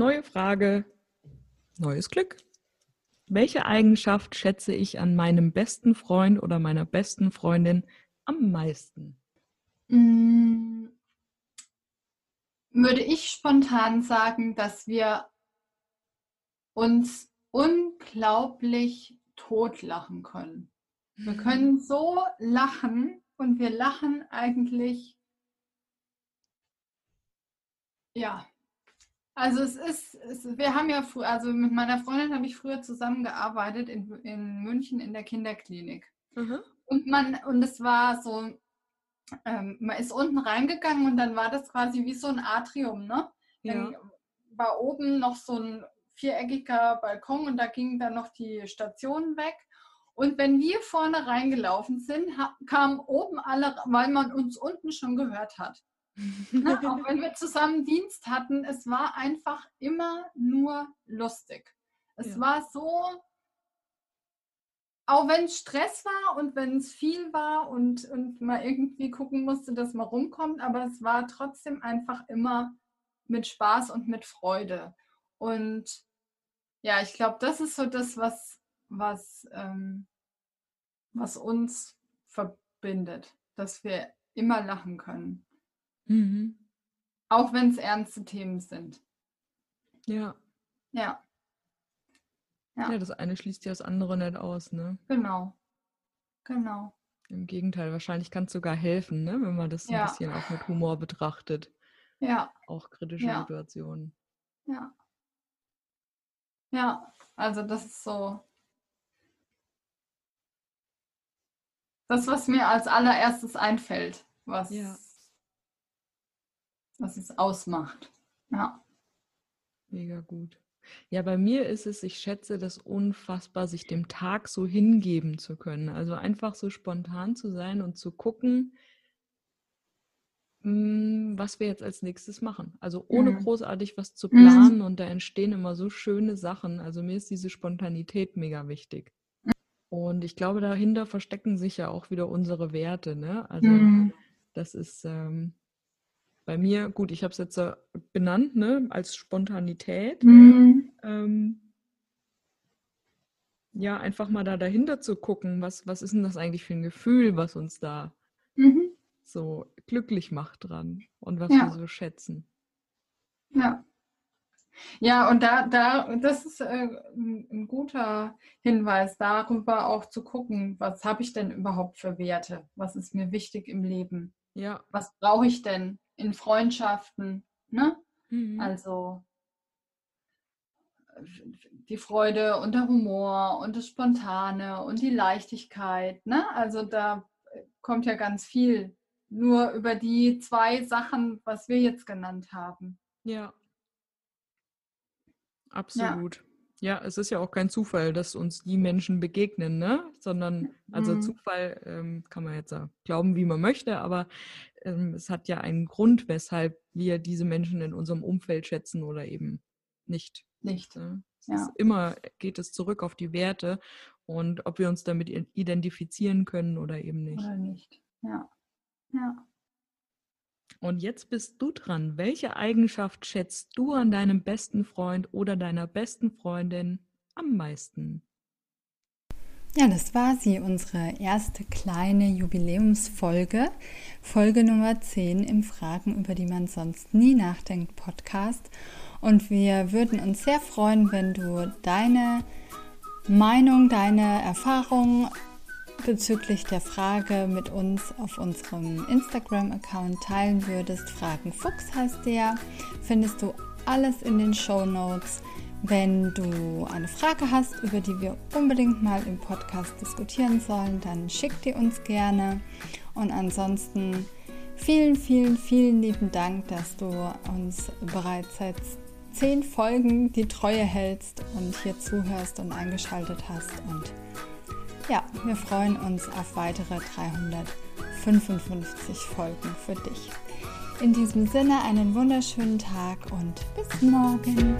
Neue Frage, neues Glück. Welche Eigenschaft schätze ich an meinem besten Freund oder meiner besten Freundin am meisten? Mm, würde ich spontan sagen, dass wir uns unglaublich totlachen können. Wir können so lachen und wir lachen eigentlich, ja, also es ist, es, wir haben ja, also mit meiner Freundin habe ich früher zusammengearbeitet in, in München in der Kinderklinik. Mhm. Und man, und es war so, ähm, man ist unten reingegangen und dann war das quasi wie so ein Atrium, ne? Dann ja. war oben noch so ein viereckiger Balkon und da gingen dann noch die Stationen weg. Und wenn wir vorne reingelaufen sind, kamen oben alle, weil man uns unten schon gehört hat. Ne? Auch wenn wir zusammen Dienst hatten, es war einfach immer nur lustig. Es ja. war so, auch wenn es Stress war und wenn es viel war und, und man irgendwie gucken musste, dass man rumkommt, aber es war trotzdem einfach immer mit Spaß und mit Freude. Und ja, ich glaube, das ist so das, was, was, ähm, was uns verbindet, dass wir immer lachen können. Mhm. Auch wenn es ernste Themen sind. Ja. Ja. Ja. ja, das eine schließt ja das andere nicht aus, ne? Genau. Genau. Im Gegenteil, wahrscheinlich kann es sogar helfen, ne? wenn man das ja. ein bisschen auch mit Humor betrachtet. Ja. Auch kritische ja. Situationen. Ja. Ja, also das ist so. Das, was mir als allererstes einfällt, was ja was es ausmacht. Ja. Mega gut. Ja, bei mir ist es, ich schätze das unfassbar, sich dem Tag so hingeben zu können. Also einfach so spontan zu sein und zu gucken, hm, was wir jetzt als nächstes machen. Also ohne mhm. großartig was zu planen mhm. und da entstehen immer so schöne Sachen. Also mir ist diese Spontanität mega wichtig. Und ich glaube, dahinter verstecken sich ja auch wieder unsere Werte. Ne? Also mhm. das ist, ähm, bei mir, gut, ich habe es jetzt äh, benannt, ne, als Spontanität. Mhm. Ähm, ja, einfach mal da dahinter zu gucken, was, was ist denn das eigentlich für ein Gefühl, was uns da mhm. so glücklich macht dran und was ja. wir so schätzen. Ja. Ja, und da, da, das ist äh, ein guter Hinweis, darüber auch zu gucken, was habe ich denn überhaupt für Werte? Was ist mir wichtig im Leben? Ja. Was brauche ich denn? In Freundschaften. Ne? Mhm. Also die Freude und der Humor und das Spontane und die Leichtigkeit. Ne? Also da kommt ja ganz viel nur über die zwei Sachen, was wir jetzt genannt haben. Ja. Absolut. Ja. Ja, es ist ja auch kein Zufall, dass uns die Menschen begegnen, ne? Sondern, also mhm. Zufall ähm, kann man jetzt glauben, wie man möchte, aber ähm, es hat ja einen Grund, weshalb wir diese Menschen in unserem Umfeld schätzen oder eben nicht. Nicht. Ne? Ja. immer geht es zurück auf die Werte und ob wir uns damit identifizieren können oder eben nicht. Oder nicht. Ja. Ja. Und jetzt bist du dran. Welche Eigenschaft schätzt du an deinem besten Freund oder deiner besten Freundin am meisten? Ja, das war sie, unsere erste kleine Jubiläumsfolge, Folge Nummer 10 im Fragen, über die man sonst nie nachdenkt, Podcast. Und wir würden uns sehr freuen, wenn du deine Meinung, deine Erfahrungen bezüglich der Frage mit uns auf unserem Instagram-Account teilen würdest. Fragen Fuchs heißt der. Findest du alles in den Show Notes. Wenn du eine Frage hast, über die wir unbedingt mal im Podcast diskutieren sollen, dann schick die uns gerne. Und ansonsten vielen, vielen, vielen lieben Dank, dass du uns bereits seit zehn Folgen die Treue hältst und hier zuhörst und eingeschaltet hast. Und ja, wir freuen uns auf weitere 355 Folgen für dich. In diesem Sinne einen wunderschönen Tag und bis morgen.